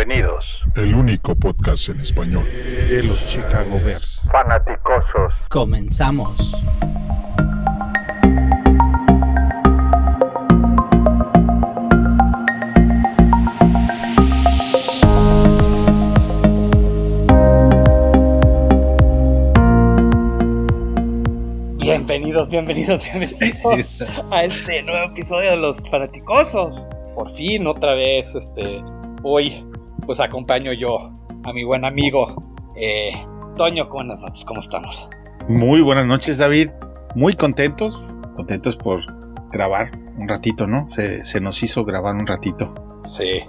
Bienvenidos. El único podcast en español de los Chicago Bears. Fanaticosos. Comenzamos. Bienvenidos, bienvenidos, bienvenidos a este nuevo episodio de Los Fanaticosos. Por fin, otra vez, este, hoy, pues acompaño yo a mi buen amigo eh, Toño. Buenas noches, ¿cómo estamos? Muy buenas noches, David. Muy contentos, contentos por grabar un ratito, ¿no? Se, se nos hizo grabar un ratito. Sí.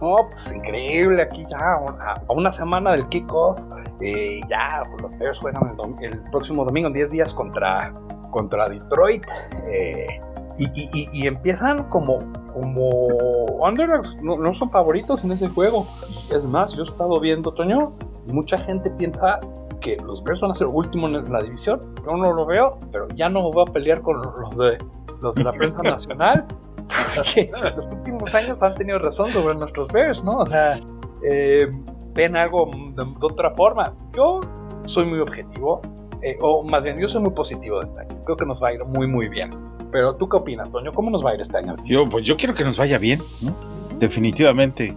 No, pues increíble, aquí ya a, una semana del kickoff, eh, ya los Bears juegan el, el, próximo domingo en 10 días contra, contra Detroit. Eh, y, y, y, empiezan como, como underdogs, no, no, son favoritos en ese juego. Es más, yo he estado viendo, Toño, y mucha gente piensa que los Bears van a ser últimos en la división. Yo no lo veo, pero ya no voy a pelear con los de, los de la prensa nacional. que los últimos años han tenido razón sobre nuestros Bears, ¿no? O sea, eh, ven algo de, de, otra forma. Yo soy muy objetivo, eh, o más bien, yo soy muy positivo de este año. Creo que nos va a ir muy, muy bien. Pero tú qué opinas, Toño? ¿Cómo nos va a ir este año? Yo, pues yo quiero que nos vaya bien, ¿no? Definitivamente.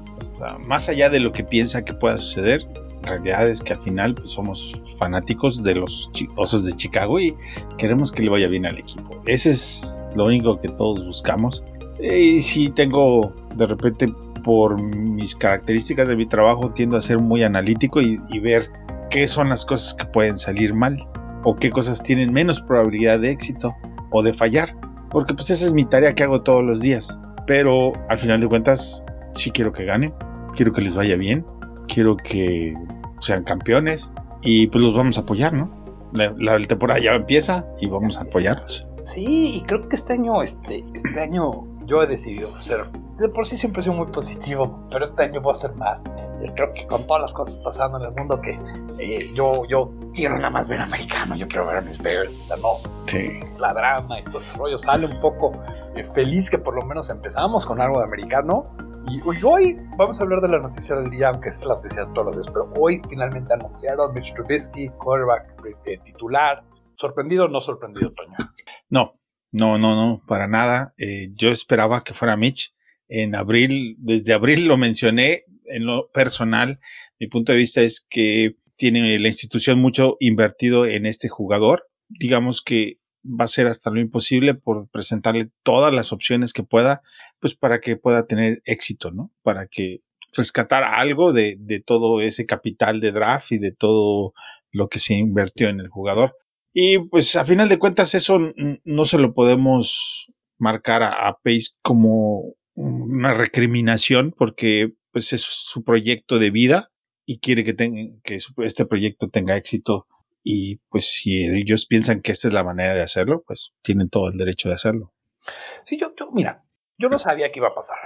Más allá de lo que piensa que pueda suceder, la realidad es que al final pues, somos fanáticos de los osos de Chicago y queremos que le vaya bien al equipo. Ese es lo único que todos buscamos. Y si tengo de repente por mis características de mi trabajo tiendo a ser muy analítico y, y, ver qué son las cosas que pueden salir mal o qué cosas tienen menos probabilidad de éxito o de fallar, porque pues esa es mi tarea que hago todos los días. Pero al final de cuentas sí quiero que ganen, quiero que les vaya bien, quiero que sean campeones y pues los vamos a apoyar, ¿no? La, temporada ya empieza y vamos a apoyarlos. Sí, y creo que este año, este, este año yo he decidido ser, de por sí siempre he sido muy positivo, pero este año voy a ser más. Creo que con todas las cosas pasando en el mundo que eh, yo, yo quiero nada más ver americano, yo quiero ver a mis Bears, o sea, no, sí. la drama y todo ese rollo sale un poco eh, feliz que por lo menos empezamos con algo de americano. Y hoy, hoy vamos a hablar de la noticia del día, aunque es la noticia de todos los días, pero hoy finalmente anunciaron Mitch Trubisky, quarterback eh, titular. ¿Sorprendido o no sorprendido, Toño? No, no, no, no, para nada. Eh, yo esperaba que fuera Mitch. En abril, desde abril lo mencioné en lo personal. Mi punto de vista es que tiene la institución mucho invertido en este jugador. Digamos que va a ser hasta lo imposible por presentarle todas las opciones que pueda, pues para que pueda tener éxito, ¿no? Para que rescatar algo de, todo ese capital de draft y de todo lo que se invirtió en el jugador. Y pues a final de cuentas eso no se lo podemos marcar a Pace como una recriminación porque pues es su proyecto de vida y quiere que, tenga, que este proyecto tenga éxito y pues si ellos piensan que esta es la manera de hacerlo, pues tienen todo el derecho de hacerlo. Sí, yo, yo mira, yo no sabía que iba a pasar.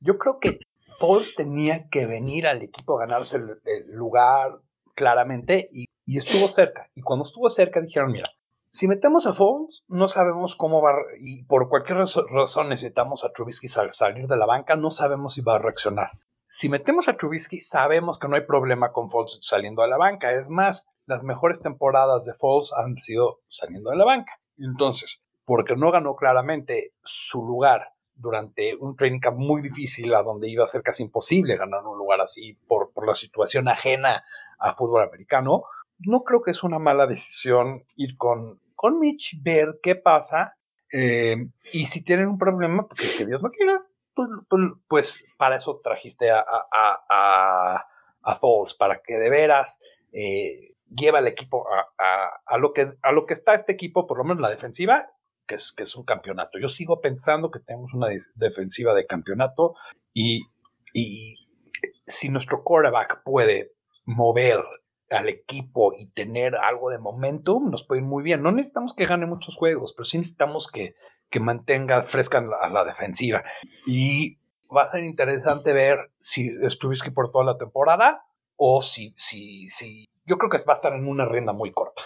Yo creo que Foles tenía que venir al equipo a ganarse el, el lugar claramente y y estuvo cerca. Y cuando estuvo cerca dijeron, mira, si metemos a Foles, no sabemos cómo va, y por cualquier razón necesitamos a Trubisky sal, salir de la banca, no sabemos si va a reaccionar. Si metemos a Trubisky, sabemos que no hay problema con Foles saliendo de la banca. Es más, las mejores temporadas de Foles han sido saliendo de la banca. Entonces, porque no ganó claramente su lugar durante un training camp muy difícil, a donde iba a ser casi imposible ganar un lugar así por, por la situación ajena a fútbol americano, no creo que es una mala decisión ir con, con Mitch, ver qué pasa. Eh, y si tienen un problema, porque que Dios no quiera, pues, pues, pues para eso trajiste a, a, a, a Foles, para que de veras eh, lleve al equipo a, lo que, a lo que está este equipo, por lo menos la defensiva, que es, que es un campeonato. Yo sigo pensando que tenemos una defensiva de campeonato y, y si nuestro quarterback puede mover al equipo y tener algo de momentum, nos puede ir muy bien. No necesitamos que gane muchos juegos, pero sí necesitamos que, que mantenga fresca la, la, defensiva. Y va a ser interesante ver si es Trubisky por toda la temporada o si, si, si. Yo creo que va a estar en una rienda muy corta.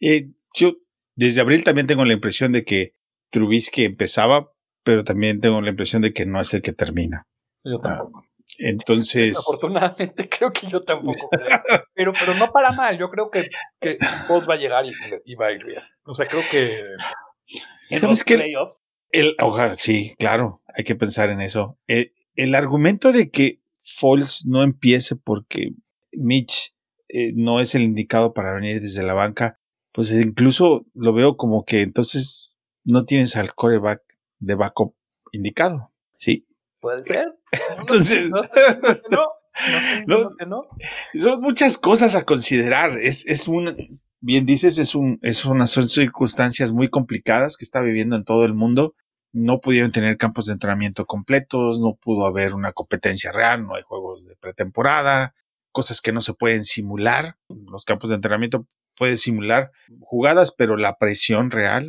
Eh, yo desde abril también tengo la impresión de que Trubisky empezaba, pero también tengo la impresión de que no es el que termina. Yo tampoco. Entonces. Afortunadamente creo que yo tampoco creo. Pero, pero no para mal. Yo creo que, que va a llegar y, va a ir bien. O sea, creo que en ¿Sabes los playoffs. El, ojalá, sí, claro, hay que pensar en eso. El, el argumento de que Foles no empiece porque Mitch eh, no es el indicado para venir desde la banca, pues incluso lo veo como que entonces no tienes al coreback de backup indicado, ¿sí? Puede ser. entonces, no, no, Son muchas cosas a considerar. Es, es un, bien dices, es un, es unas son circunstancias muy complicadas que está viviendo en todo el mundo. No pudieron tener campos de entrenamiento completos, no pudo haber una competencia real, no hay juegos de pretemporada, cosas que no se pueden simular. Los campos de entrenamiento pueden simular jugadas, pero la presión real,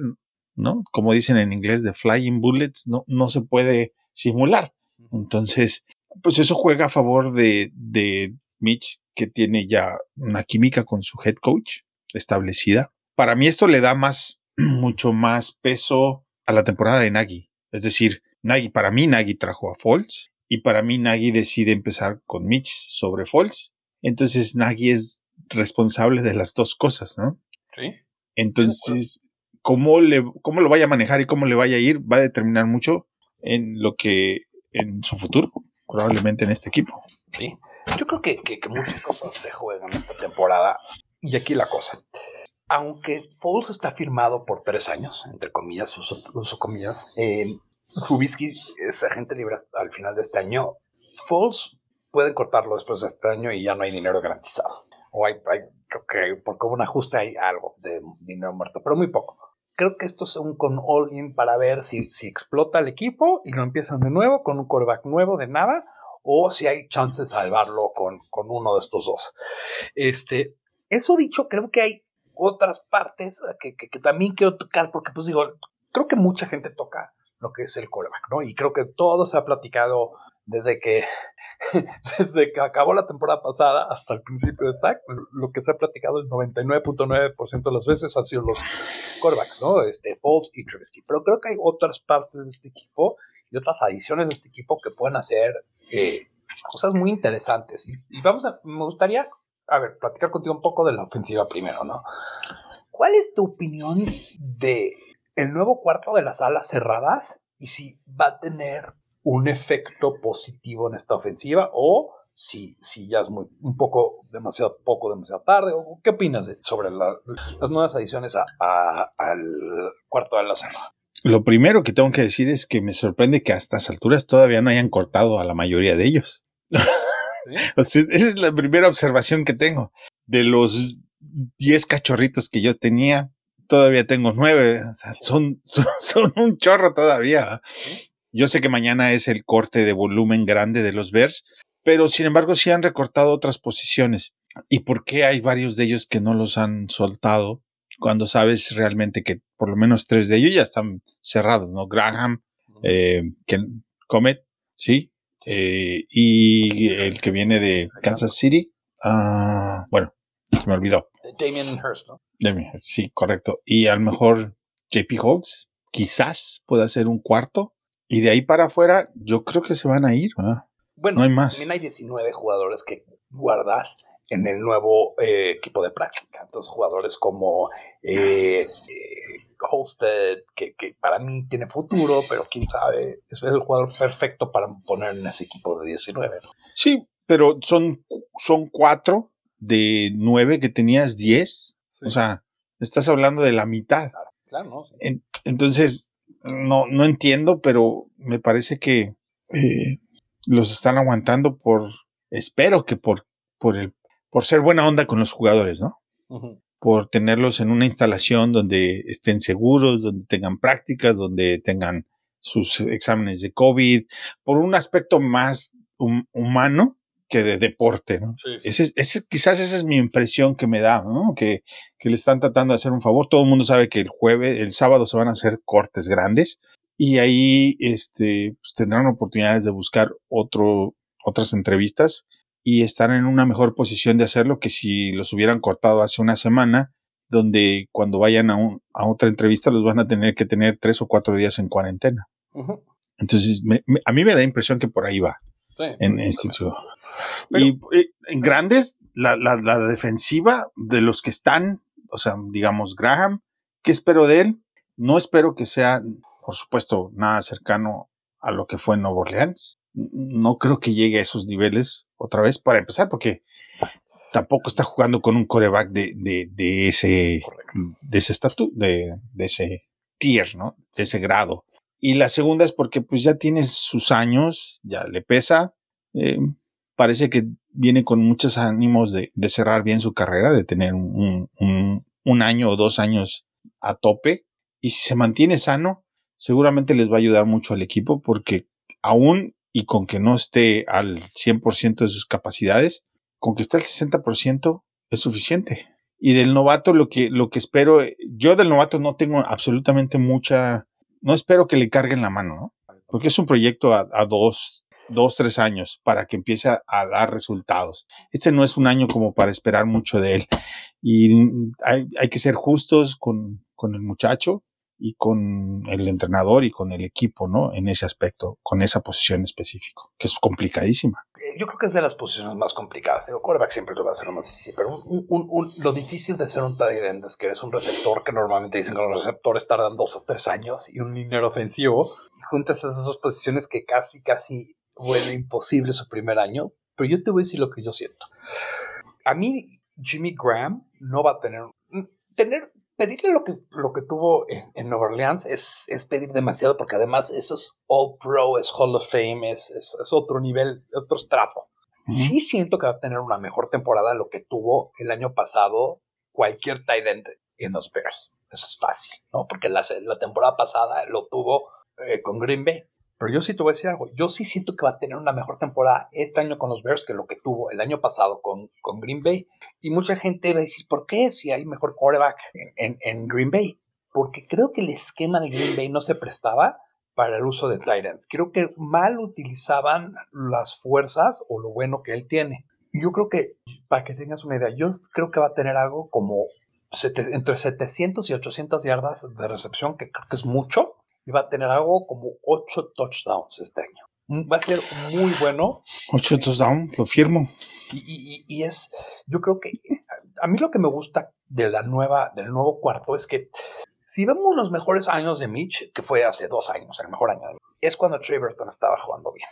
¿no? Como dicen en inglés, de flying bullets, no, no se puede simular. Entonces, pues eso juega a favor de, de Mitch, que tiene ya una química con su head coach establecida. Para mí esto le da más, mucho más peso a la temporada de Nagy. Es decir, Nagy, para mí Nagy trajo a Foles y para mí Nagy decide empezar con Mitch sobre Foles. Entonces Nagy es responsable de las dos cosas, ¿no? Sí. Entonces, cómo, le, cómo lo vaya a manejar y cómo le vaya a ir va a determinar mucho en lo que, en su futuro, probablemente en este equipo. Sí, yo creo que, que, muchas cosas se juegan esta temporada y aquí la cosa. Aunque Foles está firmado por tres años, entre comillas, uso, comillas, eh, Trubisky es agente libre al final de este año. Foles pueden cortarlo después de este año y ya no hay dinero garantizado. O hay, creo que porque hubo un ajuste hay algo de dinero muerto, pero muy poco. Creo que esto es un con all-in para ver si, si explota el equipo y lo empiezan de nuevo con un quarterback nuevo de nada o si hay chance de salvarlo con, con uno de estos dos. Este, eso dicho, creo que hay otras partes que, que, también quiero tocar, porque pues digo, creo que mucha gente toca lo que es el callback, ¿no? Y creo que todo se ha platicado desde que, desde que acabó la temporada pasada hasta el principio de esta, lo que se ha platicado el 99.9% de las veces han sido los callbacks, ¿no? Este, Foles y Trubisky. Pero creo que hay otras partes de este equipo y otras adiciones de este equipo que pueden hacer eh, cosas muy interesantes. Y, y, vamos a, me gustaría a ver, platicar contigo un poco de la ofensiva primero, ¿no? ¿Cuál es tu opinión de el nuevo cuarto de las alas cerradas y si va a tener un efecto positivo en esta ofensiva o si, si ya es muy, un poco demasiado poco, demasiado tarde? ¿O ¿Qué opinas sobre las nuevas adiciones al cuarto de la cerrada? Lo primero que tengo que decir es que me sorprende que a estas alturas todavía no hayan cortado a la mayoría de ellos. esa es la primera observación que tengo. De los 10 cachorritos que yo tenía, todavía tengo 9. O sea, son, son, un chorro todavía. Yo sé que mañana es el corte de volumen grande de los Bears, pero sin embargo sí han recortado otras posiciones. ¿Y por qué hay varios de ellos que no los han soltado? Cuando sabes realmente que por lo menos tres de ellos ya están cerrados, ¿no? Graham, eh, Comet, sí, eh, y el que viene de Kansas City, uh, bueno, se me olvidó. Damien Hurst, ¿no? Damien Hurst, sí, correcto. Y a lo mejor JP Holtz, quizás pueda ser un cuarto. Y de ahí para afuera, yo creo que se van a ir, ¿verdad? Bueno, no hay más. también hay 19 jugadores que guardas en el nuevo eh, equipo de práctica. Entonces, jugadores como eh, eh Holstead, que, para mí tiene futuro, pero quién sabe, es el jugador perfecto para poner en ese equipo de 19. Sí, pero son, son cuatro de nueve que tenías 10. O sea, estás hablando de la mitad. Claro, ¿no? entonces, no, no entiendo, pero me parece que eh, los están aguantando por, espero que por, por, el, por ser buena onda con los jugadores, ¿no? por tenerlos en una instalación donde estén seguros, donde tengan prácticas, donde tengan sus exámenes de COVID, por un aspecto más humano que de deporte, ¿no? Ese, quizás esa es mi impresión que me da, ¿no? Que, que, le están tratando de hacer un favor. Todo el mundo sabe que el jueves, el sábado se van a hacer cortes grandes y ahí este, pues, tendrán oportunidades de buscar otro, otras entrevistas y estar en una mejor posición de hacerlo que si los hubieran cortado hace una semana, donde cuando vayan a, a otra entrevista los van a tener que tener tres o cuatro días en cuarentena. Entonces, a mí me da impresión que por ahí va. En y, en grandes, la, la, la, defensiva de los que están, o sea, digamos, Graham, ¿qué espero de él? No espero que sea, por supuesto, nada cercano a lo que fue en Nuevo Orleans. No creo que llegue a esos niveles otra vez, para empezar, porque tampoco está jugando con un coreback de, de, de ese de ese de, de, ese tier, ¿no? De ese grado. Y la segunda es porque pues ya tiene sus años, ya le pesa. Eh, parece que viene con muchos ánimos de, de, cerrar bien su carrera, de tener un, un, un, año o dos años a tope. Y si se mantiene sano, seguramente les va a ayudar mucho al equipo porque aún y con que no esté al 100% de sus capacidades, con que esté al 60% es suficiente. Y del novato lo que, lo que espero, yo del novato no tengo absolutamente mucha, no espero que le carguen la mano, ¿no? Porque es un proyecto a, dos, dos, tres años para que empiece a, a, dar resultados. Este no es un año como para esperar mucho de él. Y hay, hay que ser justos con, con el muchacho y con el entrenador y con el equipo, ¿no? En ese aspecto, con esa posición específica, que es complicadísima. Eh, yo creo que es de las posiciones más complicadas. El quarterback siempre lo va a ser lo más difícil, pero lo difícil de ser un tight es que eres un receptor que normalmente dicen que los receptores tardan dos o tres años y un minero ofensivo. Y juntas esas dos posiciones que casi, casi vuelve imposible su primer año. Pero yo te voy a decir lo que yo siento. A mí, Jimmy Graham no va a tener. Tener pedirle lo que, lo que tuvo en, en Nueva Orleans es, es, pedir demasiado porque además eso es All Pro, es Hall of Fame, es, es, es otro nivel, otro estrapo. -huh. Sí siento que va a tener una mejor temporada lo que tuvo el año pasado cualquier tight end en los Bears. Eso es fácil, ¿no? Porque la, la temporada pasada lo tuvo eh, con Green Bay. Pero yo sí te voy a decir algo. Yo sí siento que va a tener una mejor temporada este año con los Bears que lo que tuvo el año pasado con, con Green Bay. Y mucha gente va a decir, ¿por qué? Si hay mejor quarterback en, en, en, Green Bay. Porque creo que el esquema de Green Bay no se prestaba para el uso de Titans. Creo que mal utilizaban las fuerzas o lo bueno que él tiene. Yo creo que, para que tengas una idea, yo creo que va a tener algo como entre 700 y 800 yardas de recepción, que creo que es mucho y va a tener algo como 8 touchdowns este año. Va a ser muy bueno. 8 touchdowns, lo firmo. Y, y, y, es, yo creo que a mí lo que me gusta de la nueva, del nuevo cuarto es que si vemos los mejores años de Mitch, que fue hace dos años, el mejor año de Mitch, es cuando Trey Burton estaba jugando bien.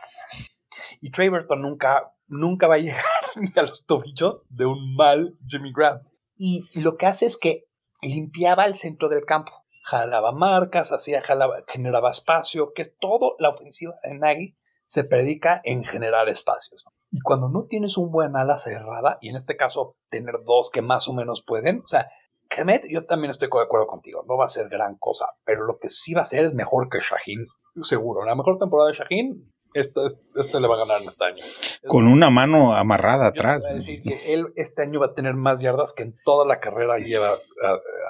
Y Trey Burton nunca, nunca va a llegar ni a los tobillos de un mal Jimmy Graham. Y lo que hace es que limpiaba el centro del campo jalaba marcas, hacía, jalaba, generaba espacio, que todo la ofensiva de Nagy se predica en generar espacios. Y cuando no tienes un buen ala cerrada, y en este caso tener dos que más o menos pueden, o sea, Kemet, yo también estoy de acuerdo contigo, no va a ser gran cosa, pero lo que sí va a ser es mejor que Shaheen, seguro. La mejor temporada de Shaheen, esto, esto le va a ganar en este año. Con una mano amarrada atrás. A decir que él este año va a tener más yardas que en toda la carrera lleva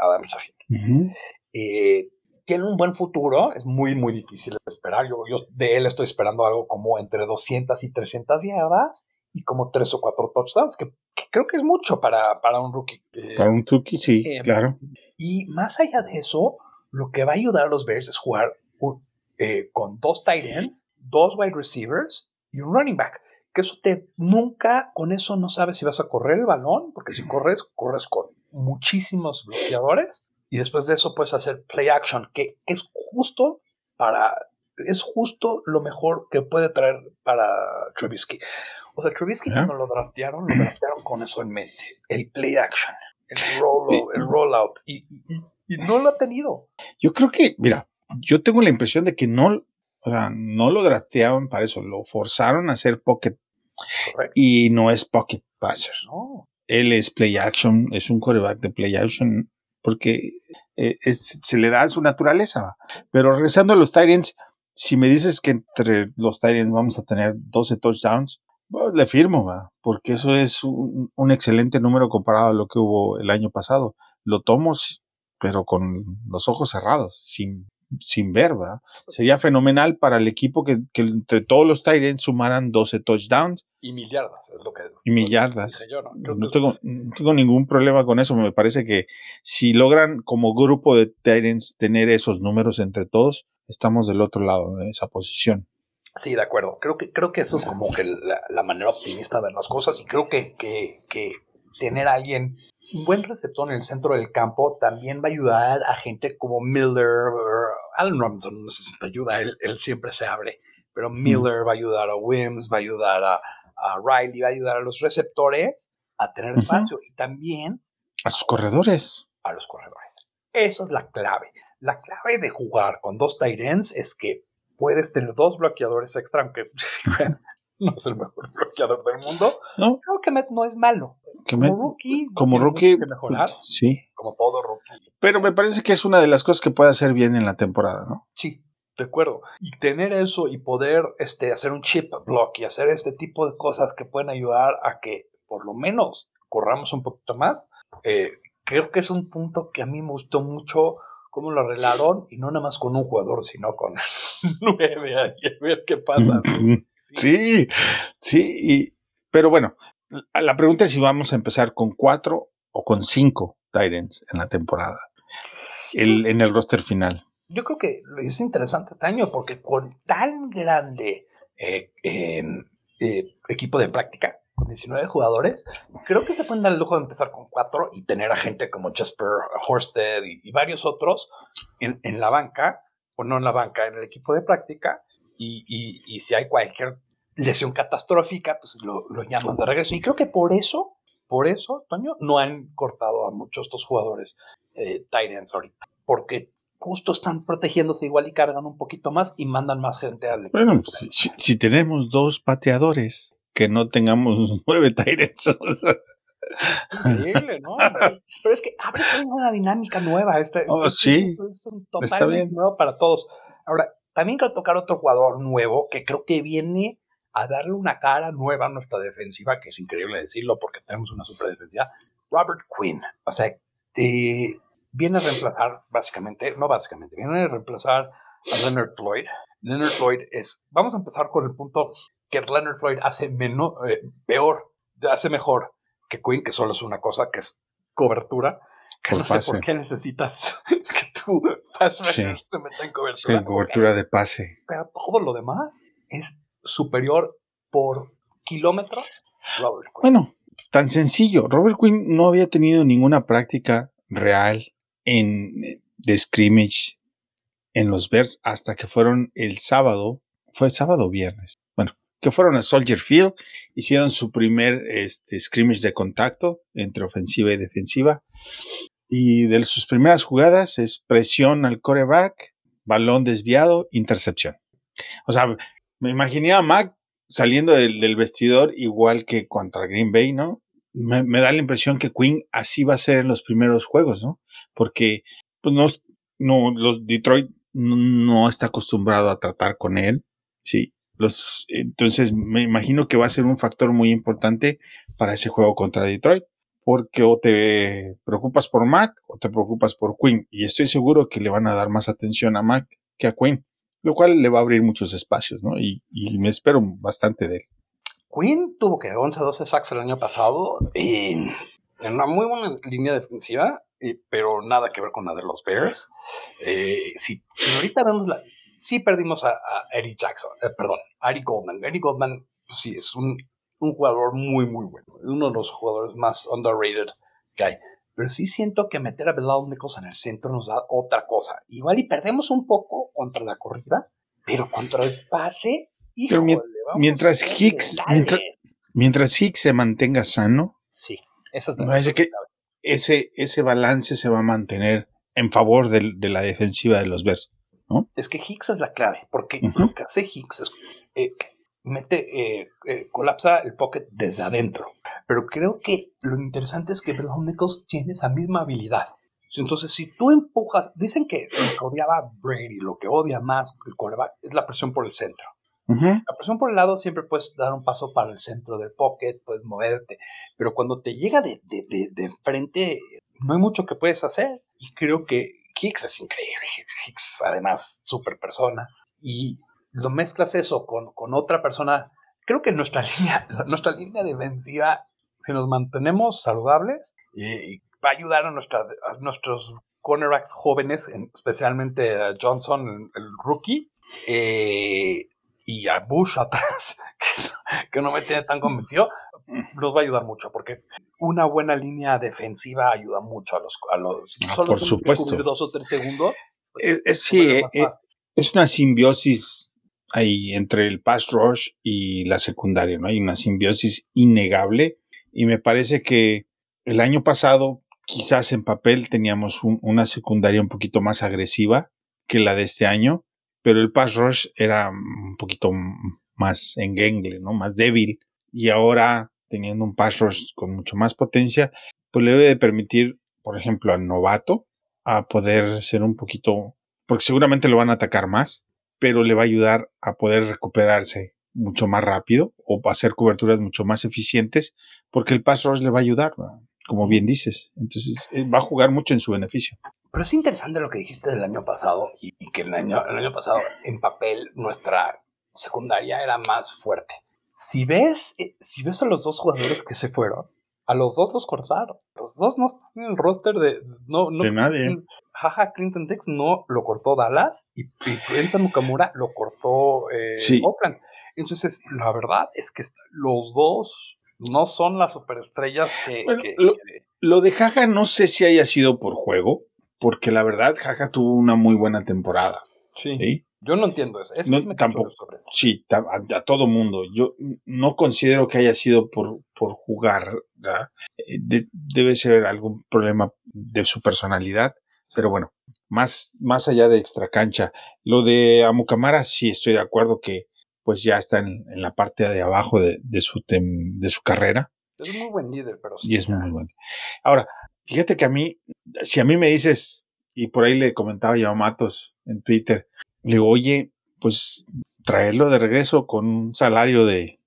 Adam Shaheen. Uh -huh eh, tiene un buen futuro, es muy, muy difícil esperar. Yo, yo, de él estoy esperando algo como entre 200 y 300 yardas y como 3 o 4 touchdowns, que, que creo que es mucho para, para un rookie. Eh, para un rookie, sí, eh, claro. Y más allá de eso, lo que va a ayudar a los Bears es jugar eh, con dos tight ends, dos wide receivers y un running back. Que eso te nunca, con eso no sabes si vas a correr el balón, porque si corres, corres con muchísimos bloqueadores y después de eso puedes hacer play action, que, es justo para, es justo lo mejor que puede traer para Trubisky. O sea, Trubisky cuando lo draftearon, lo draftearon con eso en mente, el play action, el, roll, el rollout, y, y, y, no lo ha tenido. Yo creo que, mira, yo tengo la impresión de que no, o sea, no lo draftearon para eso, lo forzaron a hacer pocket Correcto. y no es pocket passer. No. Él es play action, es un quarterback de play action porque eh, se le da su naturaleza. Pero regresando a los Tyrants, si me dices que entre los Tyrants vamos a tener 12 touchdowns, le firmo, ¿va? porque eso es un, un, excelente número comparado a lo que hubo el año pasado. Lo tomo, pero con los ojos cerrados, sin, sin ver, ¿va? Sería fenomenal para el equipo que, que entre todos los Tyrants sumaran 12 touchdowns. Y mil yardas, es lo que. Y mil yardas. Yo, ¿no? No, tengo, no, tengo, ningún problema con eso. Me parece que si logran como grupo de Tyrants tener esos números entre todos, estamos del otro lado de esa posición. Sí, de acuerdo. Creo que, creo que eso es como que la, manera optimista de ver las cosas y creo que, que, que tener a alguien, un buen receptor en el centro del campo también va a ayudar a gente como Miller, Alan Robinson necesita ayuda, él, él siempre se abre, pero Miller va a ayudar a Wims, va a ayudar a, a Riley, va a ayudar a los receptores a tener espacio y también a sus corredores. A los corredores. Eso es la clave. La clave de jugar con dos tight ends es que puedes tener dos bloqueadores extra, aunque no es el mejor bloqueador del mundo. No. Creo que Met no es malo. Como rookie, como rookie, que mejorar. Sí. Como todo rookie. Pero me parece que es una de las cosas que puede hacer bien en la temporada, ¿no? Sí, de acuerdo. Y tener eso y poder este, hacer un chip block y hacer este tipo de cosas que pueden ayudar a que por lo menos corramos un poquito más, eh, creo que es un punto que a mí me gustó mucho cómo lo arreglaron y no nada más con un jugador, sino con nueve a ver qué pasa. Sí, sí, pero bueno, la pregunta es si vamos a empezar con cuatro o con cinco Titans en la temporada, en el roster final. Yo creo que es interesante este año porque con tan grande eh, em, eh, equipo de práctica, con 19 jugadores, creo que se pueden dar el lujo de empezar con cuatro y tener a gente como Jasper Horsted y, varios otros en, la banca, o no en la banca, en el equipo de práctica, y, si hay cualquier lesión catastrófica, pues lo, llamas de regreso. Y creo que por eso, por eso, Toño, no han cortado a muchos estos jugadores eh, Titans ahorita, porque justo están protegiéndose igual y cargan un poquito más y mandan más gente al equipo. Bueno, si tenemos dos pateadores que no tengamos nueve Tyrants. Increíble, ¿no? Pero es que abre una dinámica nueva. Este, oh, sí. Está bien. nuevo para todos. Ahora, también quiero tocar otro jugador nuevo que creo que viene a darle una cara nueva a nuestra defensiva, que es increíble decirlo porque tenemos una super defensiva. Robert Quinn. O sea, viene a reemplazar, básicamente, no básicamente, viene a reemplazar a Leonard Floyd. Leonard Floyd es, vamos a empezar con el punto que Leonard Floyd hace menos, eh, peor, hace mejor que Quinn, que solo es una cosa, que es cobertura. Que no sé por qué necesitas que tu pass se meta en cobertura. Sí, cobertura de pase. Pero todo lo demás es superior por kilómetro. Robert Quinn. Bueno, tan sencillo. Robert Quinn no había tenido ninguna práctica real en de scrimmage en los Bears hasta que fueron el sábado, fue sábado o viernes. Bueno, que fueron a Soldier Field, hicieron su primer este, scrimmage de contacto entre ofensiva y defensiva. Y de sus primeras jugadas es presión al coreback, balón desviado, intercepción. O sea, me imaginé a Mac saliendo del, vestidor igual que contra Green Bay, ¿no? Me, da la impresión que Quinn así va a ser en los primeros juegos, ¿no? Porque pues no, no, los Detroit no, no está acostumbrado a tratar con él, sí, los, entonces me imagino que va a ser un factor muy importante para ese juego contra Detroit, porque o te preocupas por Mac o te preocupas por Quinn, y estoy seguro que le van a dar más atención a Mac que a Quinn, lo cual le va a abrir muchos espacios, ¿no? Y, me espero bastante de él. Quinn tuvo que 11 12 sacks el año pasado y en una muy buena línea defensiva, pero nada que ver con la de los Bears. Eh, si ahorita vemos la, sí perdimos a, Eddie Jackson, eh, perdón, a Eddie Goldman. Eddie Goldman, pues sí, es un, jugador muy, muy bueno. Uno de los jugadores más underrated que hay. Pero sí siento que meter a Belal Nichols en el centro nos da otra cosa. Igual y perdemos un poco contra la corrida, pero contra el pase, híjole, mientras Hicks, mientras, Hicks se mantenga sano, sí, esa es que ese, ese balance se va a mantener en favor de, de la defensiva de los Bears. Es que Higgs es la clave, porque lo que hace Higgs es eh, mete, eh, eh, colapsa el pocket desde adentro. Pero creo que lo interesante es que Brown Nichols tiene esa misma habilidad. Entonces, si tú empujas, dicen que lo que odiaba Brady, lo que odia más el quarterback es la presión por el centro. La presión por el lado siempre puedes dar un paso para el centro del pocket, puedes moverte, pero cuando te llega de, de, de, de frente, no hay mucho que puedes hacer. Y creo que Hicks es increíble. Hicks, además, super persona. Y lo mezclas eso con, otra persona. Creo que nuestra línea, nuestra línea defensiva, si nos mantenemos saludables, y, va a ayudar a, nuestra, nuestros cornerbacks jóvenes, especialmente a Johnson, el, rookie. Eh, y a Bush atrás, que, no me tiene tan convencido, nos va a ayudar mucho, porque una buena línea defensiva ayuda mucho a los... A los ah, por supuesto. dos o tres segundos. Pues, es, sí, eh, eh, es una simbiosis ahí entre el pass rush y la secundaria, ¿no? Hay una simbiosis innegable y me parece que el año pasado quizás en papel teníamos una secundaria un poquito más agresiva que la de este año, pero el pass rush era un poquito más engengle, ¿no? Más débil. Y ahora, teniendo un pass rush con mucho más potencia, pues le debe de permitir, por ejemplo, al novato a poder ser un poquito, porque seguramente lo van a atacar más, pero le va a ayudar a poder recuperarse mucho más rápido o hacer coberturas mucho más eficientes, porque el pass rush le va a ayudar. como bien dices. Entonces eh, va a jugar mucho en su beneficio. Pero es interesante lo que dijiste del año pasado y, que el año, el año pasado en papel nuestra secundaria era más fuerte. Si ves, eh, si ves a los dos jugadores que se fueron, a los dos los cortaron. Los dos no están en el roster de. No, no, de nadie. Jaja, Clinton Dix no lo cortó Dallas y, y Mukamura lo cortó eh, Oakland. Entonces, la verdad es que los dos no son las superestrellas que, lo, de Jaja no sé si haya sido por juego, porque la verdad Jaja tuvo una muy buena temporada. Sí. Yo no entiendo eso. no, sí, tampoco, sí a, todo mundo. Yo no considero que haya sido por, por jugar. Eh, debe ser algún problema de su personalidad. Pero bueno, más, más allá de extra cancha. Lo de Amukamara sí estoy de acuerdo que pues ya está en, la parte de abajo de, su, de su carrera. Es muy buen líder, pero sí. Y es muy bueno. Ahora, fíjate que a mí, si a mí me dices, y por ahí le comentaba yo a Matos en Twitter, le digo, oye, pues traerlo de regreso con un salario de...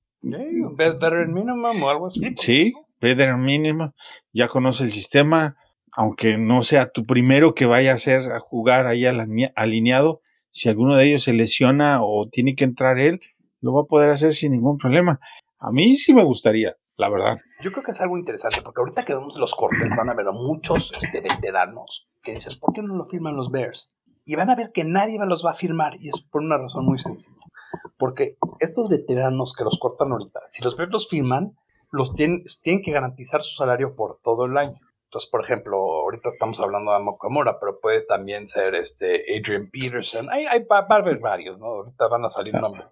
better minimum o algo así. Sí, better minimum. Ya conoce el sistema, aunque no sea tu primero que vaya a hacer a jugar ahí alineado, si alguno de ellos se lesiona o tiene que entrar él, lo va a poder hacer sin ningún problema. A mí sí me gustaría, la verdad. Yo creo que es algo interesante, porque ahorita que vemos los cortes van a ver a muchos este, veteranos que dicen, ¿por qué no lo firman los Bears? Y van a ver que nadie los va a firmar, y es por una razón muy sencilla. Porque estos veteranos que los cortan ahorita, si los los firman, los tienen, tienen que garantizar su salario por todo el año. Entonces, por ejemplo, ahorita estamos hablando de Mokamura, pero puede también ser este Adrian Peterson. Hay, hay varios, ¿no? Ahorita van a salir nombres.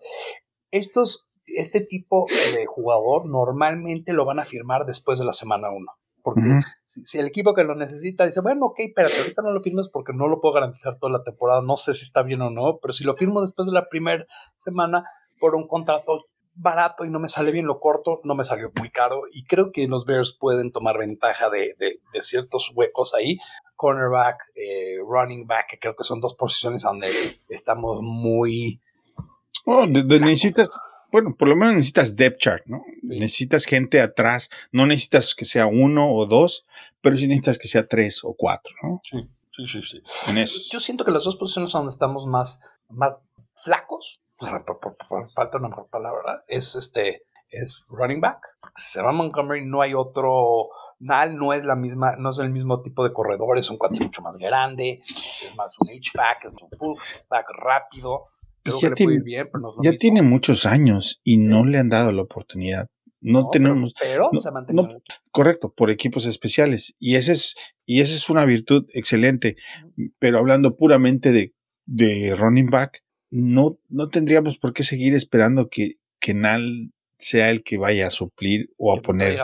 Estos, este tipo de jugador normalmente lo van a firmar después de la semana 1. Porque si, el equipo que lo necesita dice, bueno, ok, pero ahorita no lo firmes porque no lo puedo garantizar toda la temporada, no sé si está bien o no, pero si lo firmo después de la primera semana por un contrato barato y no me sale bien lo corto, no me salió muy caro y creo que los Bears pueden tomar ventaja de, ciertos huecos ahí. Cornerback, eh, running back, que creo que son dos posiciones donde estamos muy... Oh, necesitas, bueno, por lo menos necesitas depth chart, ¿no? Necesitas gente atrás, no necesitas que sea uno o dos, pero sí necesitas que sea tres o cuatro, ¿no? Sí, sí, sí. sí. En eso. Yo siento que las dos posiciones donde estamos más, más flacos por, falta una mejor palabra, es este, es running back. Se llama Montgomery, no hay otro, Nal no es la misma, no es el mismo tipo de corredor, es un cuate mucho más grande, es más un H-back, es un pullback rápido. Ya tiene, bien, pero ya tiene muchos años y no le han dado la oportunidad. No, tenemos. Pero, se correcto, por equipos especiales. Y esa es, y esa es una virtud excelente. Pero hablando puramente de, de running back, no, no tendríamos por qué seguir esperando que, que Nal sea el que vaya a suplir o a poner.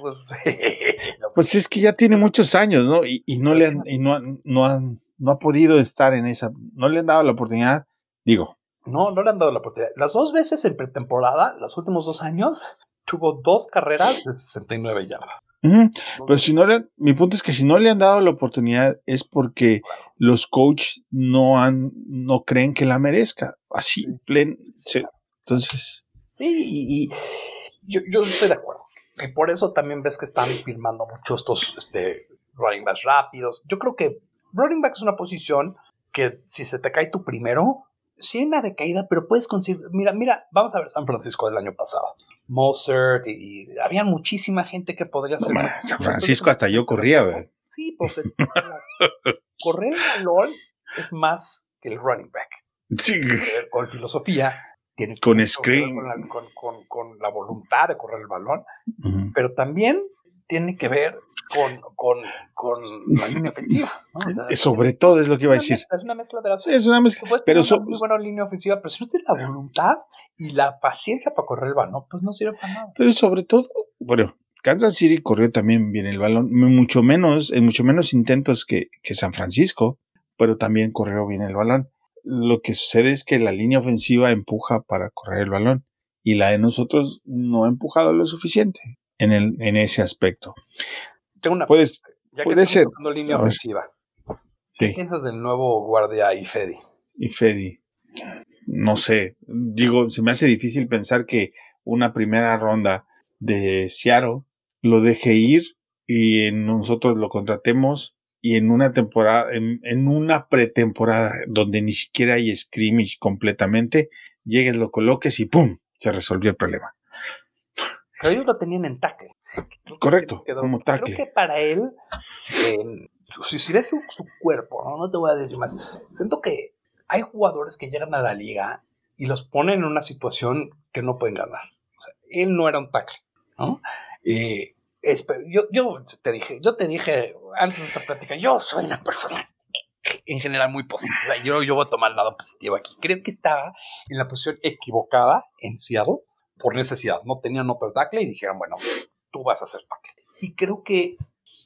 pues, pues es que ya tiene muchos años, ¿no? Y, no le han, y no, no, no ha podido estar en esa, no le han dado la oportunidad, digo. No, no le han dado la oportunidad. Las dos veces en pretemporada, los últimos dos años, tuvo dos carreras de 69 yardas. Pero si no le, mi punto es que si no le han dado la oportunidad es porque los coaches no han, no creen que la merezca. Así, plen, entonces. Sí, y, yo, yo, estoy de acuerdo. Y por eso también ves que están firmando muchos estos este, running backs rápidos. Yo creo que running back es una posición que si se te cae tu primero, sí hay una decaída, pero puedes conseguir. Mira, mira, vamos a ver San Francisco del año pasado. Mozart y, había muchísima gente que podría ser. San Francisco hasta yo corría, güey. Sí, porque correr el balón es más que el running back. Sí. Con filosofía tiene Con screen. Con la, con- con- con la voluntad de correr el balón, pero también tiene que ver con, con, con la línea ofensiva. ¿no? O sea, Sobre todo es lo que iba a decir. mezcla- Es una mezcla de las es una mezcla. Puedes Pero tener so- una muy buena línea ofensiva, pero si no tienes la voluntad y la paciencia para correr el balón, pues no sirve para nada. Pero sobre todo, bueno, Kansas City corrió también bien el balón, mucho menos, en mucho menos intentos que, que San Francisco, pero también corrió bien el balón. Lo que sucede es que la línea ofensiva empuja para correr el balón y la de nosotros no ha empujado lo suficiente en, el, en ese aspecto. Tengo una Puedes, ya que puede estamos ser. línea ofensiva. ¿Qué sí, piensas del nuevo guardia Ifedi? y Freddy, no sé, digo, se me hace difícil pensar que una primera ronda de Seattle lo deje ir y nosotros lo contratemos y en una temporada, en, en una pretemporada donde ni siquiera hay scrimmage completamente, llegues, lo coloques y ¡pum! se resolvió el problema. Pero ellos lo tenían en tackle. Que Correcto, quedó- como tackle. Creo que para él, eh, si, si ves su, su cuerpo, ¿no? no te voy a decir más. Siento que hay jugadores que llegan a la liga y los ponen en una situación que no pueden ganar. O sea, él no era un tackle, ¿no? Eh, yo, yo te dije, yo te dije antes de esta plática, yo soy una persona en general muy positiva. Yo, yo voy a tomar el lado positivo aquí. Creo que estaba en la posición equivocada en Seattle por necesidad. No tenían otro tackle y dijeron, bueno, tú vas a ser tackle. Y creo que,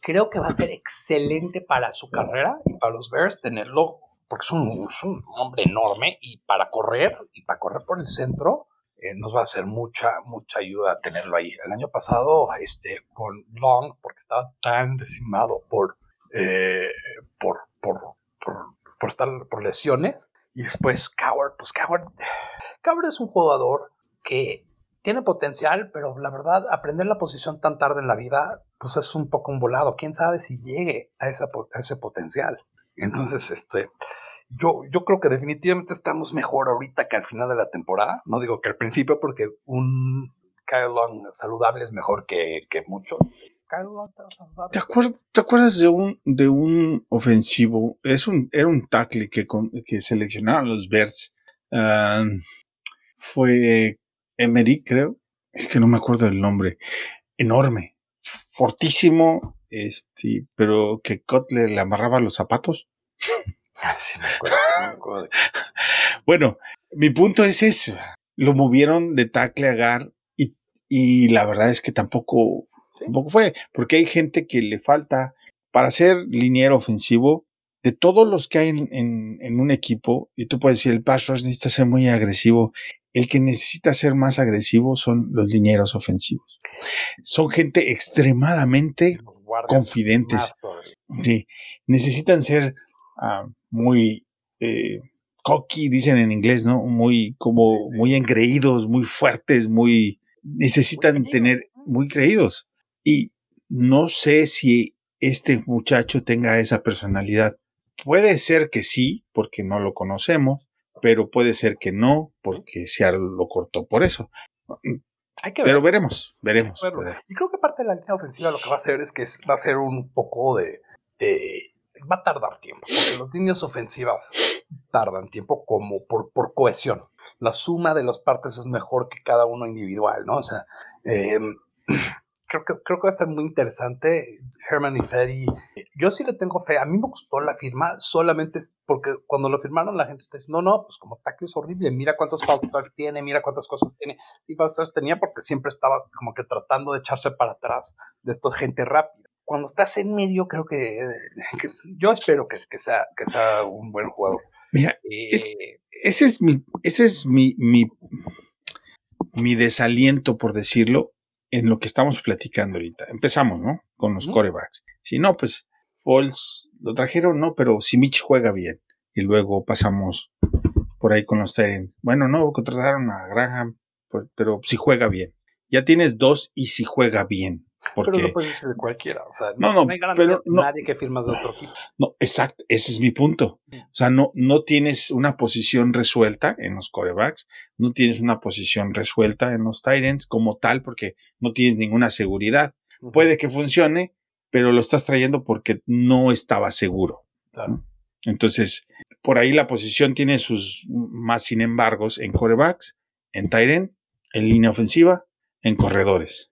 creo que va a ser excelente para su carrera y para los Bears tenerlo, porque es un, es un hombre enorme y para correr, y para correr por el centro, eh, nos va a hacer mucha, mucha ayuda tenerlo ahí. El año pasado, este, con Long, porque estaba tan decimado por, eh, por, por, por, por estar por lesiones, y después Coward, pues Coward, Coward es un jugador que tiene potencial, pero la verdad, aprender la posición tan tarde en la vida, pues es un poco un volado. Quién sabe si llegue a, esa, a ese potencial. Entonces, este, yo, yo creo que definitivamente estamos mejor ahorita que al final de la temporada. No digo que al principio, porque un Kyle Long saludable es mejor que, que muchos. Kyle saludable. ¿Te acuerdas, te acuerdas de un de un ofensivo? Es un era un tackle que con- que seleccionaron los Bears. Ah, fue Emery, creo. Es que no me acuerdo del nombre. Enorme, fortísimo, este, pero que Cutler le amarraba los zapatos. Ah, sí, me acuerdo, me acuerdo Bueno, mi punto es eso. Lo movieron de tackle a guard y, y la verdad es que tampoco, Sí. tampoco fue, porque hay gente que le falta para ser liniero ofensivo. De todos los que hay en, en- en un equipo, y tú puedes decir, el pass rush necesita ser muy agresivo, el que necesita ser más agresivo son los linieros ofensivos. Son gente extremadamente confidentes. Sí, necesitan ser ah, muy eh, cocky, dicen en inglés, ¿no? Muy, como, muy engreídos, muy fuertes, muy, necesitan tener, muy creídos. Y no sé si este muchacho tenga esa personalidad. Puede ser que sí, porque no lo conocemos, pero puede ser que no, porque Seattle lo cortó por eso. Hay que Pero ver. veremos, veremos. veremos. Y creo que parte de la línea ofensiva lo que va a hacer es que va a ser un poco de, de- Va a tardar tiempo, porque las líneas ofensivas tardan tiempo como por, por cohesión. La suma de las partes es mejor que cada uno individual, ¿no? O sea, eh, creo, que, creo que va a ser muy interesante. Herman y Freddy, yo sí le tengo fe. A mí me gustó la firma solamente porque cuando lo firmaron la gente está diciendo, no, no, pues como tackle es horrible, mira cuántos starts tiene, mira cuántas cosas tiene. False starts tenía porque siempre estaba como que tratando de echarse para atrás de esta gente rápida. Cuando estás en medio, creo que, que- yo espero que, que sea, que sea un buen jugador. Mira, Eh, ese es mi, ese es mi, mi, mi desaliento, por decirlo, en lo que estamos platicando ahorita. Empezamos, ¿no? Con los Ujú. corebacks. Si no, pues, Foles lo trajeron, no, pero si Mitch juega bien. Y luego pasamos por ahí con los Tyrants. Bueno, no, contrataron a Graham, pues, pero si juega bien. Ya tienes dos y si juega bien. Porque, pero no puedes decir de cualquiera. O sea, No, no, no, hay pero no- nadie que firmas de otro equipo. No, exacto, ese es mi punto. O sea, no, no tienes una posición resuelta en los corebacks, no tienes una posición resuelta en los Titans como tal, porque no tienes ninguna seguridad. Puede que funcione, pero lo estás trayendo porque no estaba seguro. Claro. Entonces, por ahí la posición tiene sus más sin embargos en corebacks en Tyren, en línea ofensiva, en corredores,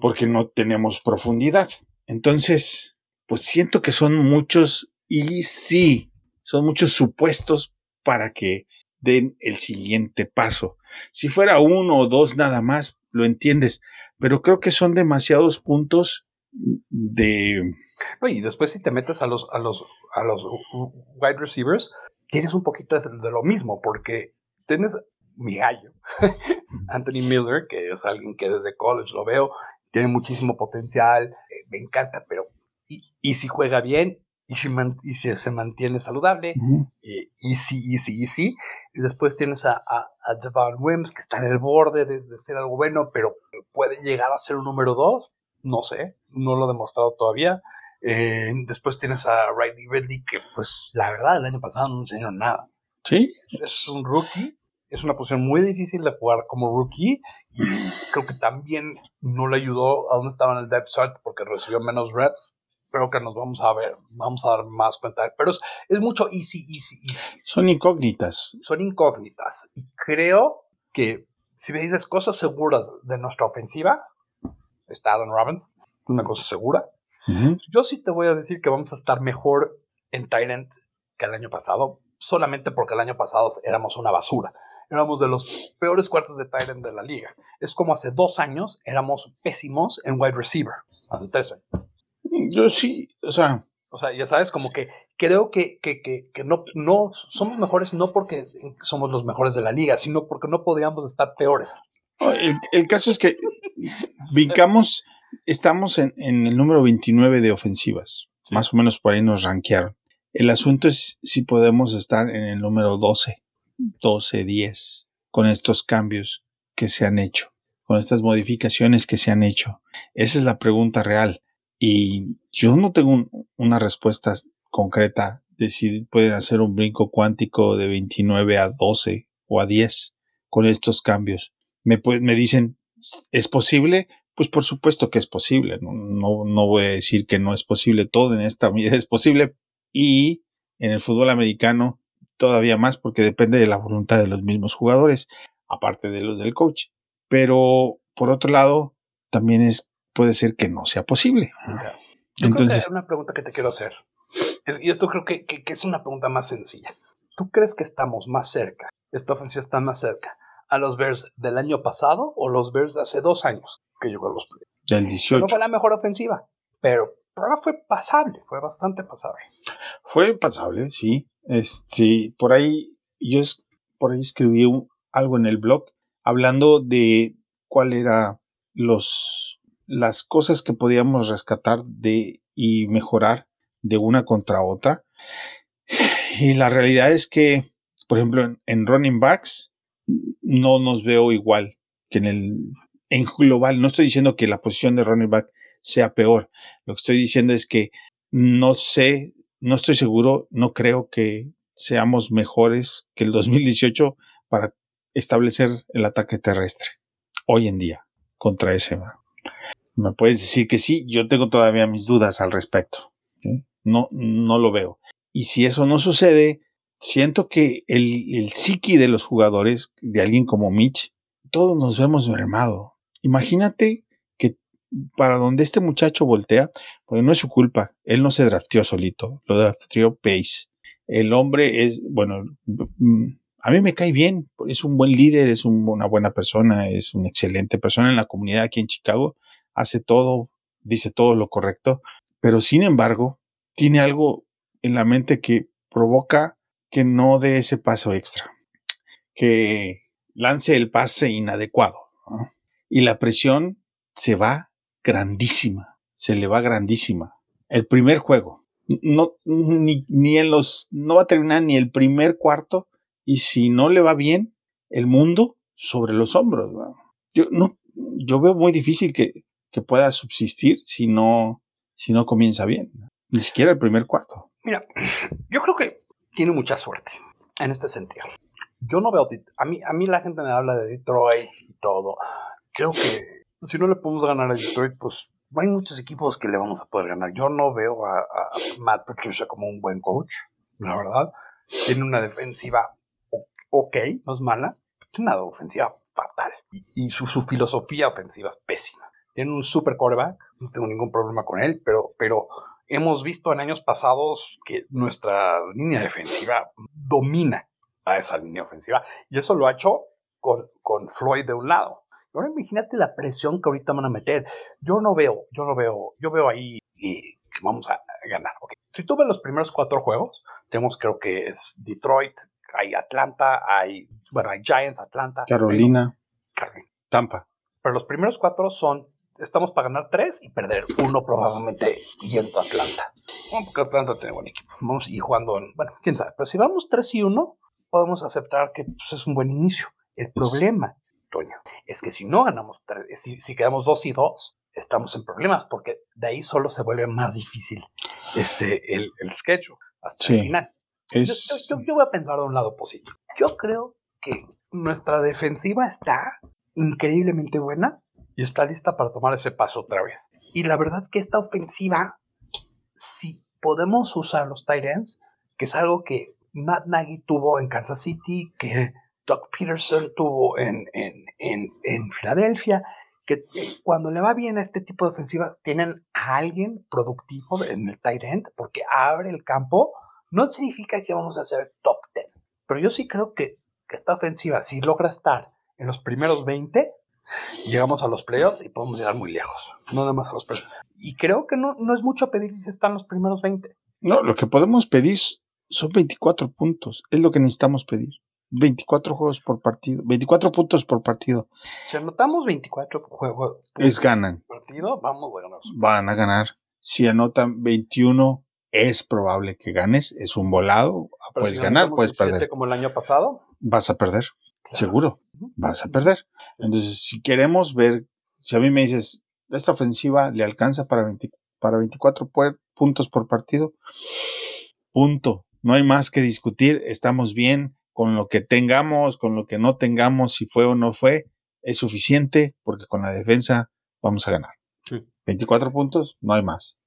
porque no tenemos profundidad. Entonces, pues siento que son muchos y sí, son muchos supuestos para que den el siguiente paso. Si fuera uno o dos nada más, lo entiendes, pero creo que son demasiados puntos de... y después si te metes a los, a los, a los wide receivers, tienes un poquito de lo mismo, porque tienes mi gallo, Anthony Miller, que es alguien que desde college lo veo, tiene muchísimo potencial, eh, me encanta, pero y, si juega bien, y si, y si se mantiene saludable, y, y, si, y si, y si, y después tienes a, a, a Javon Wims, que está en el borde de, de, ser algo bueno, pero puede llegar a ser un número dos, no sé, no lo he demostrado todavía. Eh, después tienes a Riley Ridley, que pues la verdad el año pasado no enseñó nada. Sí. Es un rookie, es una posición muy difícil de jugar como rookie y creo que también no le ayudó a donde estaba en el depth chart porque recibió menos reps. Creo que nos vamos a ver, vamos a dar más cuenta. Pero es, es mucho easy, easy, easy, Son incógnitas. Son incógnitas. Y creo que si me dices cosas seguras de nuestra ofensiva, está Adam Robbins, una cosa segura. Yo sí te voy a decir que vamos a estar mejor en Tyrant que el año pasado, solamente porque el año pasado éramos una basura éramos de los peores cuartos de Tyrant de la liga. Es como hace dos años éramos pésimos en wide receiver. Hace tres años. Yo sí, o sea. O sea, ya sabes, como que creo que, que, que, que, no, no somos mejores no porque somos los mejores de la liga, sino porque no podíamos estar peores. El, el caso es que brincamos, estamos en, en, el número 29 de ofensivas. Sí. Más o menos por ahí nos rankearon. El asunto es si podemos estar en el número 12 12, 10, con estos cambios que se han hecho, con estas modificaciones que se han hecho? Esa es la pregunta real. Y yo no tengo un, una respuesta concreta de si pueden hacer un brinco cuántico de 29 a 12 o a 10 con estos cambios. Me, dicen, ¿es posible? Pues por supuesto que es posible. No, no voy a decir que no es posible. Todo en esta vida es posible. Y en el fútbol americano todavía más porque depende de la voluntad de los mismos jugadores, aparte de los del coach. Pero por otro lado, también es puede ser que no sea posible. Yo Entonces, creo que una pregunta que te quiero hacer, es, y esto creo que, que, que, es una pregunta más sencilla. ¿Tú crees que estamos más cerca, esta ofensiva está más cerca, a los Bears del año pasado o los Bears de hace dos años que llegó a los playoffs? Del 18. No fue la mejor ofensiva, pero, pero fue pasable, fue bastante pasable. Fue pasable, sí. Este, por ahí, yo es, por ahí escribí algo en el blog hablando de cuál era los, las cosas que podíamos rescatar de y mejorar de una contra otra. Y la realidad es que, por ejemplo, en, en running backs no nos veo igual que en el en global. No estoy diciendo que la posición de running back sea peor. Lo que estoy diciendo es que no sé no estoy seguro, no creo que seamos mejores que el 2018 para establecer el ataque terrestre hoy en día contra ese. Me puedes decir que sí, yo tengo todavía mis dudas al respecto. No, no lo veo. Y si eso no sucede, siento que el, el psiqui de los jugadores, de alguien como Mitch, todos nos vemos mermado. Imagínate para donde este muchacho voltea, porque no es su culpa, él no se drafteó solito, lo drafteó Pace. El hombre es, bueno, a mí me cae bien, es un buen líder, es un, una buena persona, es una excelente persona en la comunidad aquí en Chicago, hace todo, dice todo lo correcto, pero sin embargo, tiene algo en la mente que provoca que no dé ese paso extra, que lance el pase inadecuado. ¿no? Y la presión se va grandísima, se le va grandísima. El primer juego, no, ni, ni en los, no va a terminar ni el primer cuarto y si no le va bien, el mundo sobre los hombros. Yo no, yo veo muy difícil que, que pueda subsistir si no, si no comienza bien. Ni siquiera el primer cuarto. Mira, yo creo que tiene mucha suerte en este sentido. Yo no veo, a mí, a mí la gente me habla de Detroit y todo. Creo que si no le podemos ganar a Detroit, pues hay muchos equipos que le vamos a poder ganar. Yo no veo a, Matt Patricia como un buen coach, la verdad. Tiene una defensiva ok, no es mala. Tiene una ofensiva fatal. Y, su, filosofía ofensiva es pésima. Tiene un super quarterback, no tengo ningún problema con él, pero, pero hemos visto en años pasados que nuestra línea defensiva domina a esa línea ofensiva. Y eso lo ha hecho con Floyd de un lado. Ahora imagínate la presión que ahorita van a meter. Yo no veo, yo no veo, yo veo ahí que vamos a ganar. Si tú ves los primeros cuatro juegos, tenemos creo que es Detroit, hay Atlanta, hay, bueno, hay Giants, Atlanta. Carolina. Tampa. Pero los primeros cuatro son, estamos para ganar tres y perder uno probablemente yendo a Atlanta. porque Atlanta tiene buen equipo. Vamos y jugando, bueno, quién sabe. Pero si vamos tres y uno, podemos aceptar que pues, es un buen inicio. El problema, Toño, es que si no ganamos tres, si, quedamos dos y dos, estamos en problemas, porque de ahí solo se vuelve más difícil este, el, el schedule hasta el final. Yo, voy a pensar de un lado positivo. Yo creo que nuestra defensiva está increíblemente buena y está lista para tomar ese paso otra vez. Y la verdad que esta ofensiva, si podemos usar los tight ends, que es algo que Matt Nagy tuvo en Kansas City, que Doug Peterson tuvo en, en, en, Filadelfia, que cuando le va bien a este tipo de ofensiva, tienen a alguien productivo en el tight end, porque abre el campo no significa que vamos a ser top 10, pero yo sí creo que, esta ofensiva, si logra estar en los primeros 20, llegamos a los playoffs y podemos llegar muy lejos, no nada más a los playoffs. Y creo que no, no es mucho pedir si están los primeros 20. No, lo que podemos pedir son 24 puntos, es lo que necesitamos pedir. 24 juegos por partido, 24 puntos por partido. Si anotamos 24 juegos es ganan. partido, vamos a ganar. Van a ganar. Si anotan 21, es probable que ganes, es un volado, puedes ganar, puedes perder. como el año pasado? Vas a perder, seguro, vas a perder. Entonces, si queremos ver, si a mí me dices, esta ofensiva le alcanza para, para 24 puntos por partido, punto, no hay más que discutir, estamos bien con lo que tengamos, con lo que no tengamos, si fue o no fue, es suficiente porque con la defensa vamos a ganar. 24 puntos, no hay más.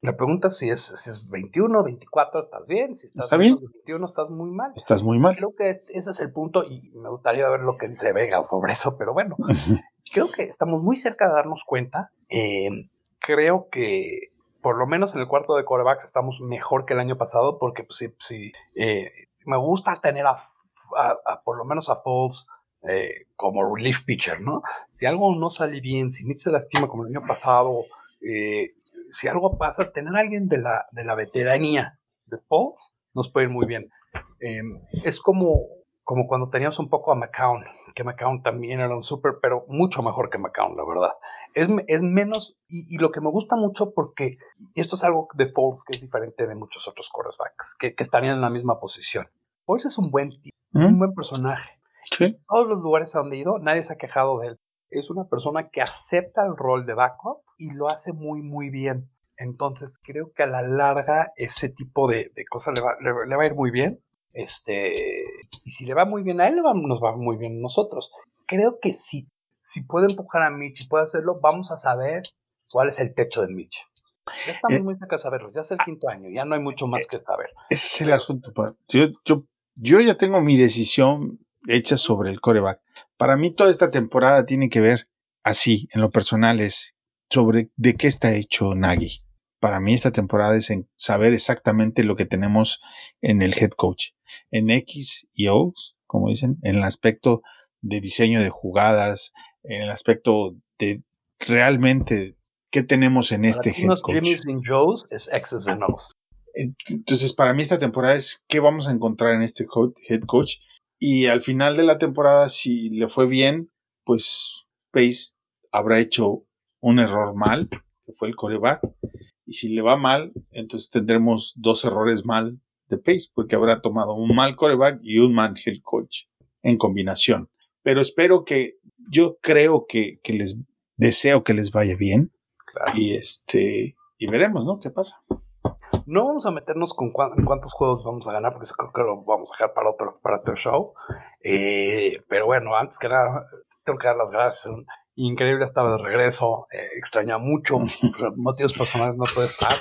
La pregunta si es, si es 21, 24, estás bien. Si estás ¿Está bien? 21, estás muy mal. Estás muy mal. Creo que ese es el punto y me gustaría ver lo que dice Vega sobre eso, pero bueno, creo que estamos muy cerca de darnos cuenta. Eh, creo que por lo menos en el cuarto de corebacks estamos mejor que el año pasado porque pues, sí, sí eh, me gusta tener a, por lo menos a Foles eh, como relief pitcher, ¿no? Si algo no sale bien, si Mitch se lastima como el año pasado, eh, si algo pasa, tener a alguien de la, de la veteranía de Paul nos puede ir muy bien. Em, es como, como cuando teníamos un poco a McCown, que McCown también era un súper, pero mucho mejor que McCown, la verdad. Es, es menos, y, lo que me gusta mucho porque, esto es algo de Foles que es diferente de muchos otros quarterbacks, que, que estarían en la misma posición. Foles es un buen tipo, ¿Mm? un buen personaje. Sí. Todos los lugares a donde he ido, nadie se ha quejado de él es una persona que acepta el rol de backup y lo hace muy, muy bien. Entonces creo que a la larga ese tipo de, cosas le va, le, va, a ir muy bien. Este, y si le va muy bien a él, nos va muy bien a nosotros. Creo que si, si puede empujar a Mitch y puede hacerlo, vamos a saber cuál es el techo de Mitch. Ya estamos eh, muy cerca de saberlo, ya es el quinto año, ya no hay mucho más eh, que saber. Ese es el asunto. Yo, yo, yo ya tengo mi decisión hecha sobre el coreback. Para mí toda esta temporada tiene que ver así, en lo personal, es sobre de qué está hecho Nagy. Para mí esta temporada es en saber exactamente lo que tenemos en el head coach. En X y O, como dicen, en el aspecto de diseño de jugadas, en el aspecto de realmente qué tenemos en este head coach. es X's and O's. Entonces, para mí esta temporada es qué vamos a encontrar en este head coach y al final de la temporada, si le fue bien, pues Pace habrá hecho un error mal, que fue el coreback. Y si le va mal, entonces tendremos dos errores mal de Pace, porque habrá tomado un mal coreback y un mal head coach en combinación. Pero espero que, yo creo que, les deseo que les vaya bien. Y este, y veremos, ¿no? ¿Qué pasa? No vamos a meternos con en cuántos juegos vamos a ganar, porque creo que lo vamos a dejar para otro, para otro show. Eh, pero bueno, antes que nada, tengo que dar las gracias. Increíble estar de regreso. Eh, extraña mucho. Por motivos personales no puede estar.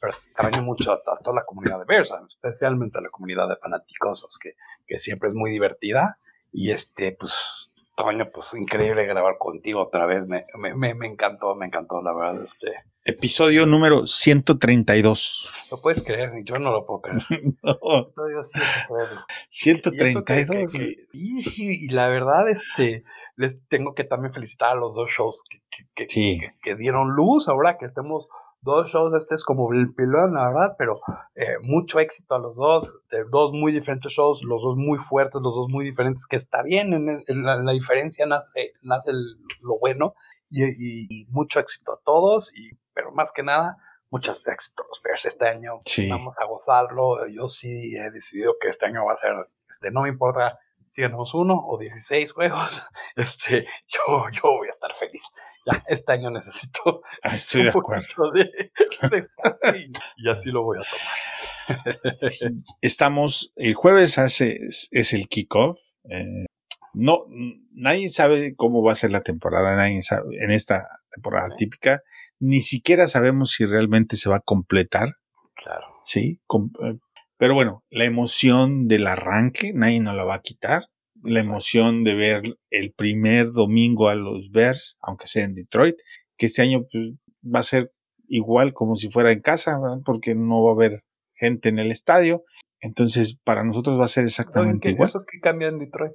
Pero extraño mucho a, toda la comunidad de Bears, especialmente a la comunidad de fanáticos, que, que siempre es muy divertida. Y este, pues, Toño, pues increíble grabar contigo otra vez. Me, me, me, me encantó, me encantó, la verdad. Este, Episodio número 132. lo puedes creer, yo no lo puedo creer. No, se puede. Y eso que- 132. que- y la verdad, este, les tengo que también felicitar a los dos shows que, que- que- Sí. que- que dieron luz ahora que tenemos dos shows, este es como el pilón, la verdad, pero eh, mucho éxito a los dos, este, dos muy diferentes shows, los dos muy fuertes, los dos muy diferentes, que está bien, en, en la, en la diferencia nace, nace el- lo bueno, y, y- y mucho éxito a todos, y, pero más que nada, muchos éxitos los Bears este año, Sí. vamos a gozarlo, yo sí he decidido que este año va a ser, este, no me importa si ganamos uno o 16 juegos, este, yo, yo voy a estar feliz. Ya, este año necesito Ah, Estoy de un acuerdo. poquito de, de y, y así lo voy a tomar. Estamos, el jueves hace, es, es el kickoff. eh, no, nadie sabe cómo va a ser la temporada, nadie sabe, en esta temporada Sí. típica, ni siquiera sabemos si realmente se va a completar, Claro. ¿sí? Com- eh, pero bueno, la emoción del arranque, nadie nos la va a quitar. La emoción de ver el primer domingo a los Bears, aunque sea en Detroit, que este año pues, va a ser igual como si fuera en casa, ¿verdad? porque no va a haber gente en el estadio. Entonces, para nosotros va a ser exactamente ¿qué- igual. ¿Eso qué cambia en Detroit?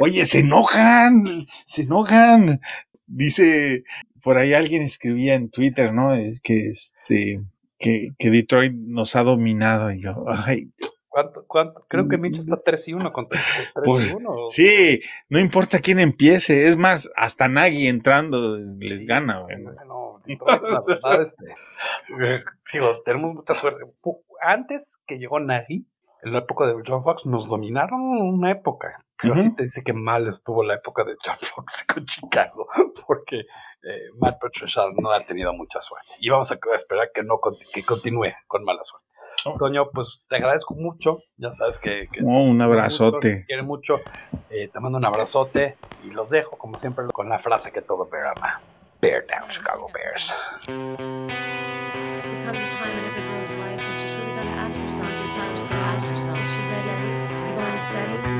Oye, se enojan, se enojan. Dice, por ahí alguien escribía en Twitter, ¿no? Es que este, que, que Detroit nos ha dominado. Y yo, ay, ¿Cuánto, cuánto? Creo que Mitch está 3 y 1 contra 3 Pues, y 1. sí, no importa quién empiece. Es más, hasta Nagy entrando les Sí, gana. Bueno, Detroit, la verdad, este, eh, digo, tenemos mucha suerte. Antes que llegó Nagy, en la época de John Fox, nos dominaron una época. Pero Ujú. sí te dice que mal estuvo la época de John Fox con Chicago, porque eh, Matt Patricia no ha tenido mucha suerte. Y vamos a esperar que no que continúe con mala suerte. Oh. Toño, pues te agradezco mucho. Ya sabes que, que Oh, un te abrazote. Te quiere mucho. Eh, te mando un abrazote y los dejo, como siempre, con la frase que todo Bear ama. Bear down, Chicago Bears. There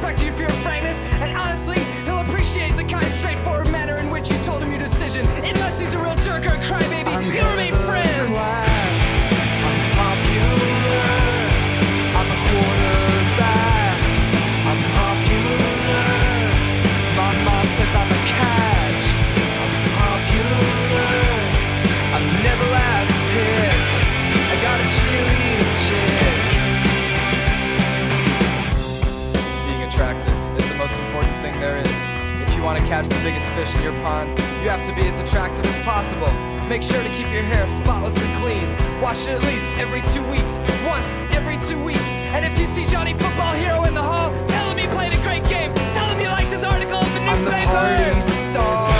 respect you for your frankness and honestly, he'll appreciate the kind, straightforward manner in which you told him your decision. Unless he's a real jerk or a crybaby, want to catch the biggest fish in your pond, you have to be as attractive as possible. Make sure to keep your hair spotless and clean. Wash it at least every two weeks. Once every two weeks. And if you see Johnny Football Hero in the hall, tell him he played a great game. Tell him you liked his article in the newspaper. I'm the party star.